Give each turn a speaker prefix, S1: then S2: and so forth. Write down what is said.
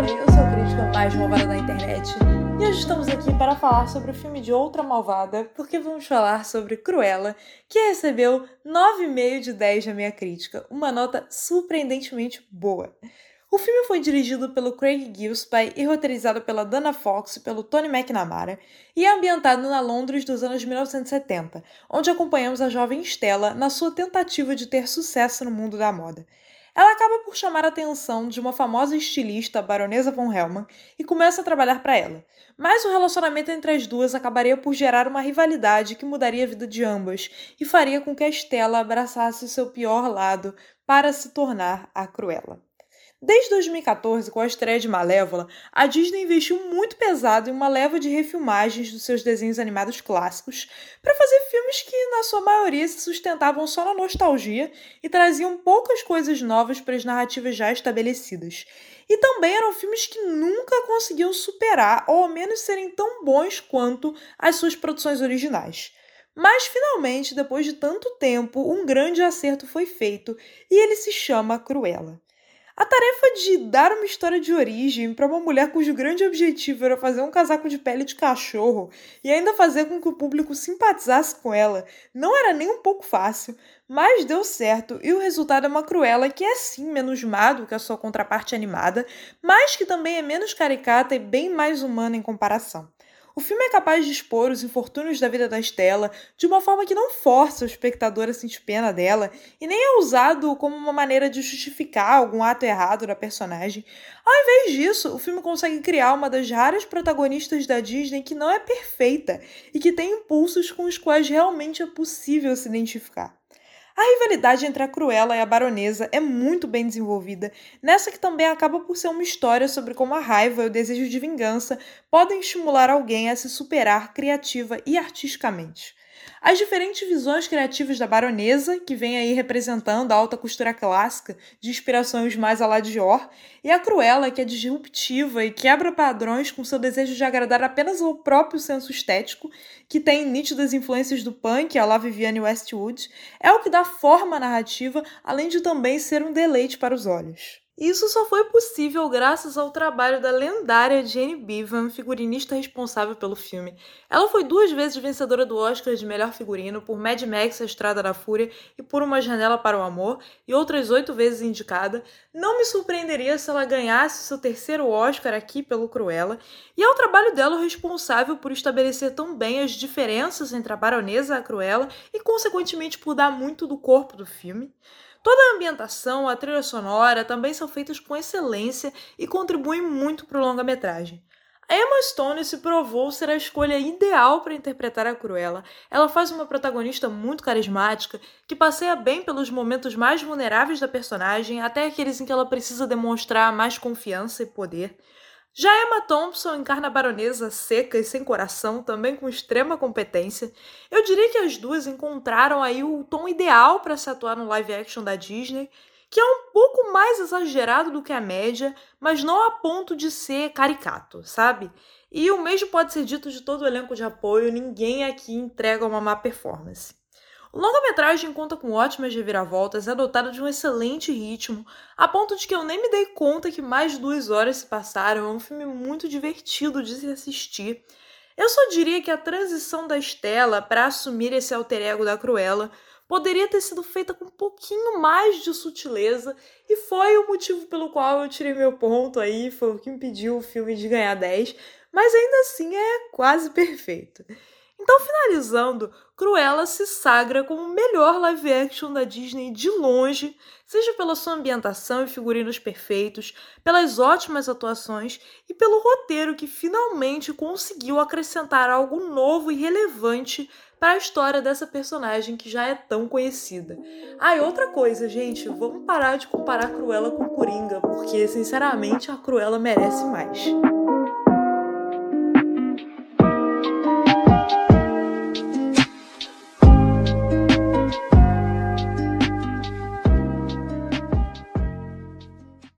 S1: Mari, eu sou a crítica mais malvada da internet e hoje estamos aqui para falar sobre o filme de outra malvada, porque vamos falar sobre Cruella, que recebeu 9,5 de 10 na minha crítica, uma nota surpreendentemente boa. O filme foi dirigido pelo Craig Gillespie e roteirizado pela Dana Fox e pelo Tony McNamara, e é ambientado na Londres dos anos 1970, onde acompanhamos a jovem Stella na sua tentativa de ter sucesso no mundo da moda. Ela acaba por chamar a atenção de uma famosa estilista, a baronesa von Hellman, e começa a trabalhar para ela. Mas o relacionamento entre as duas acabaria por gerar uma rivalidade que mudaria a vida de ambas e faria com que a Estela abraçasse o seu pior lado para se tornar a Cruella. Desde 2014, com a estreia de Malévola, a Disney investiu muito pesado em uma leva de refilmagens dos seus desenhos animados clássicos para fazer filmes que, na sua maioria, se sustentavam só na nostalgia e traziam poucas coisas novas para as narrativas já estabelecidas. E também eram filmes que nunca conseguiam superar ou ao menos serem tão bons quanto as suas produções originais. Mas finalmente, depois de tanto tempo, um grande acerto foi feito e ele se chama Cruella. A tarefa de dar uma história de origem para uma mulher cujo grande objetivo era fazer um casaco de pele de cachorro e ainda fazer com que o público simpatizasse com ela não era nem um pouco fácil, mas deu certo e o resultado é uma Cruella que é sim menos má do que a sua contraparte animada, mas que também é menos caricata e bem mais humana em comparação. O filme é capaz de expor os infortúnios da vida da Estela de uma forma que não força o espectador a sentir pena dela e nem é usado como uma maneira de justificar algum ato errado da personagem. Ao invés disso, o filme consegue criar uma das raras protagonistas da Disney que não é perfeita e que tem impulsos com os quais realmente é possível se identificar. A rivalidade entre a Cruella e a Baronesa é muito bem desenvolvida, nessa que também acaba por ser uma história sobre como a raiva e o desejo de vingança podem estimular alguém a se superar criativa e artisticamente. As diferentes visões criativas da baronesa, que vem aí representando a alta costura clássica, de inspirações mais à la Dior, e a Cruella, que é disruptiva e quebra padrões com seu desejo de agradar apenas ao próprio senso estético, que tem nítidas influências do punk, a la Vivienne Westwood, é o que dá forma à narrativa, além de também ser um deleite para os olhos. Isso só foi possível graças ao trabalho da lendária Jane Bevan, figurinista responsável pelo filme. Ela foi duas vezes vencedora do Oscar de melhor figurino por Mad Max A Estrada da Fúria e por Uma Janela para o Amor, e outras oito vezes indicada. Não me surpreenderia se ela ganhasse seu terceiro Oscar aqui pelo Cruella, e é o trabalho dela o responsável por estabelecer tão bem as diferenças entre a baronesa e a Cruella e, consequentemente, por dar muito do corpo do filme. Toda a ambientação, a trilha sonora também são feitas com excelência e contribuem muito para o longa-metragem. A Emma Stone se provou ser a escolha ideal para interpretar a Cruella. Ela faz uma protagonista muito carismática, que passeia bem pelos momentos mais vulneráveis da personagem, até aqueles em que ela precisa demonstrar mais confiança e poder. Já Emma Thompson encarna a baronesa seca e sem coração, também com extrema competência. Eu diria que as duas encontraram aí o tom ideal para se atuar no live action da Disney, que é um pouco mais exagerado do que a média, mas não a ponto de ser caricato, sabe? E o mesmo pode ser dito de todo o elenco de apoio, ninguém aqui entrega uma má performance. O longa-metragem conta com ótimas reviravoltas, é dotado de um excelente ritmo, a ponto de que eu nem me dei conta que mais duas horas se passaram. É um filme muito divertido de se assistir. Eu só diria que a transição da Estela para assumir esse alter ego da Cruella poderia ter sido feita com um pouquinho mais de sutileza e foi o motivo pelo qual eu tirei meu ponto aí, foi o que impediu o filme de ganhar 10, mas ainda assim é quase perfeito. Então, finalizando, Cruella se sagra como o melhor live action da Disney de longe, seja pela sua ambientação e figurinos perfeitos, pelas ótimas atuações e pelo roteiro que finalmente conseguiu acrescentar algo novo e relevante para a história dessa personagem que já é tão conhecida. Ah, e outra coisa, gente, vamos parar de comparar Cruella com Coringa, porque sinceramente a Cruella merece mais.